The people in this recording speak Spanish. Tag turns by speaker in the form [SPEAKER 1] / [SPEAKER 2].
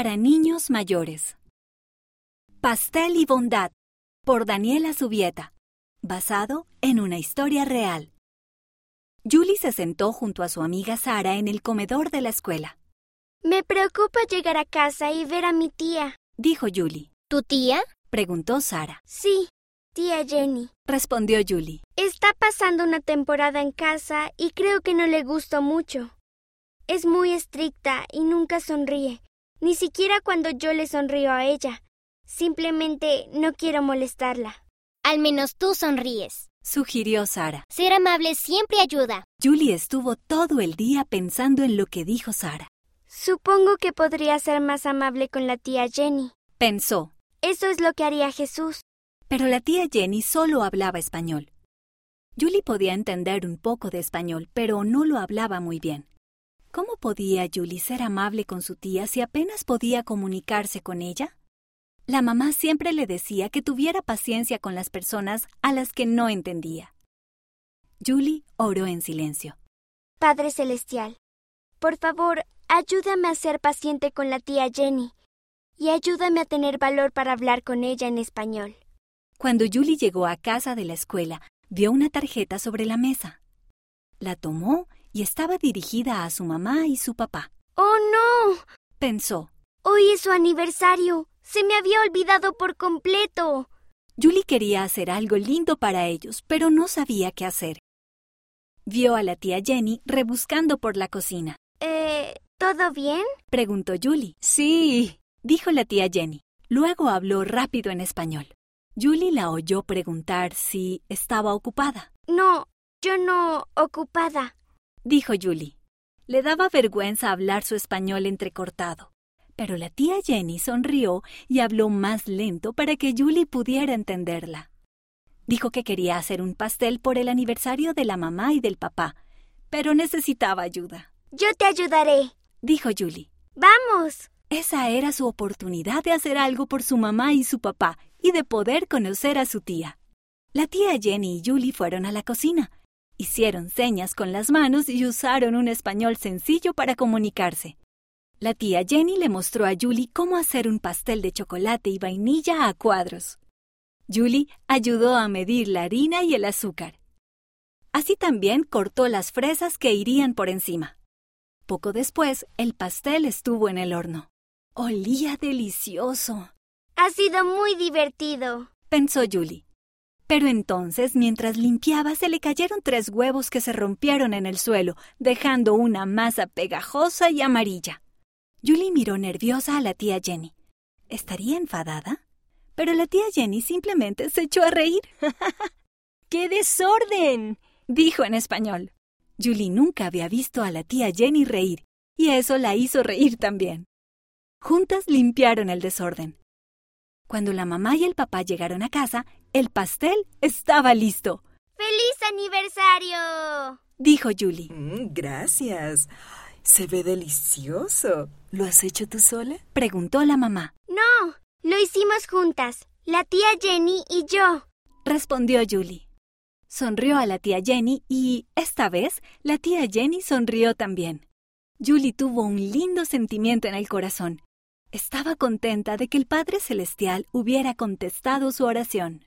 [SPEAKER 1] Para niños mayores. Pastel y bondad por Daniela Subieta, basado en una historia real. Julie se sentó junto a su amiga Sara en el comedor de la escuela.
[SPEAKER 2] Me preocupa llegar a casa y ver a mi tía.
[SPEAKER 1] Dijo Julie.
[SPEAKER 3] ¿Tu tía?
[SPEAKER 1] Preguntó Sara.
[SPEAKER 2] Sí, tía Jenny.
[SPEAKER 1] Respondió Julie.
[SPEAKER 2] Está pasando una temporada en casa y creo que no le gustó mucho. Es muy estricta y nunca sonríe, ni siquiera cuando yo le sonrío a ella. Simplemente no quiero molestarla.
[SPEAKER 3] Al menos tú sonríes.
[SPEAKER 1] Sugirió Sara.
[SPEAKER 3] Ser amable siempre ayuda.
[SPEAKER 1] Julie estuvo todo el día pensando en lo que dijo Sara.
[SPEAKER 2] Supongo que podría ser más amable con la tía Jenny.
[SPEAKER 1] Pensó.
[SPEAKER 2] Eso es lo que haría Jesús.
[SPEAKER 1] Pero la tía Jenny solo hablaba español. Julie podía entender un poco de español, pero no lo hablaba muy bien. ¿Cómo podía Julie ser amable con su tía si apenas podía comunicarse con ella? La mamá siempre le decía que tuviera paciencia con las personas a las que no entendía. Julie oró en silencio.
[SPEAKER 2] Padre Celestial, por favor, ayúdame a ser paciente con la tía Jenny y ayúdame a tener valor para hablar con ella en español.
[SPEAKER 1] Cuando Julie llegó a casa de la escuela, vio una tarjeta sobre la mesa. La tomó y estaba dirigida a su mamá y su papá.
[SPEAKER 2] ¡Oh, no!
[SPEAKER 1] Pensó.
[SPEAKER 2] Hoy es su aniversario. Se me había olvidado por completo.
[SPEAKER 1] Julie quería hacer algo lindo para ellos, pero no sabía qué hacer. Vio a la tía Jenny rebuscando por la cocina.
[SPEAKER 2] Eh, ¿todo bien?
[SPEAKER 1] preguntó Julie. Sí, dijo la tía Jenny. Luego habló rápido en español. Julie la oyó preguntar si estaba ocupada.
[SPEAKER 2] No, yo no ocupada,
[SPEAKER 1] dijo Julie. Le daba vergüenza hablar su español entrecortado. Pero la tía Jenny sonrió y habló más lento para que Julie pudiera entenderla. Dijo que quería hacer un pastel por el aniversario de la mamá y del papá, pero necesitaba ayuda.
[SPEAKER 2] Yo te ayudaré,
[SPEAKER 1] dijo Julie.
[SPEAKER 2] Vamos.
[SPEAKER 1] Esa era su oportunidad de hacer algo por su mamá y su papá y de poder conocer a su tía. La tía Jenny y Julie fueron a la cocina, hicieron señas con las manos y usaron un español sencillo para comunicarse. La tía Jenny le mostró a Julie cómo hacer un pastel de chocolate y vainilla a cuadros. Julie ayudó a medir la harina y el azúcar. Así también cortó las fresas que irían por encima. Poco después, el pastel estuvo en el horno. Olía delicioso.
[SPEAKER 2] Ha sido muy divertido,
[SPEAKER 1] pensó Julie. Pero entonces, mientras limpiaba, se le cayeron tres huevos que se rompieron en el suelo, dejando una masa pegajosa y amarilla. Julie miró nerviosa a la tía Jenny. ¿Estaría enfadada? Pero la tía Jenny simplemente se echó a reír.
[SPEAKER 3] ¡Qué desorden!
[SPEAKER 1] dijo en español. Julie nunca había visto a la tía Jenny reír, y eso la hizo reír también. Juntas limpiaron el desorden. Cuando la mamá y el papá llegaron a casa, el pastel estaba listo.
[SPEAKER 2] ¡Feliz aniversario!
[SPEAKER 1] dijo Julie.
[SPEAKER 4] Mm, gracias. Se ve delicioso. ¿Lo has hecho tú sola?
[SPEAKER 1] preguntó la mamá.
[SPEAKER 2] No, lo hicimos juntas, la tía Jenny y yo,
[SPEAKER 1] respondió Julie. Sonrió a la tía Jenny y, esta vez, la tía Jenny sonrió también. Julie tuvo un lindo sentimiento en el corazón. Estaba contenta de que el Padre Celestial hubiera contestado su oración.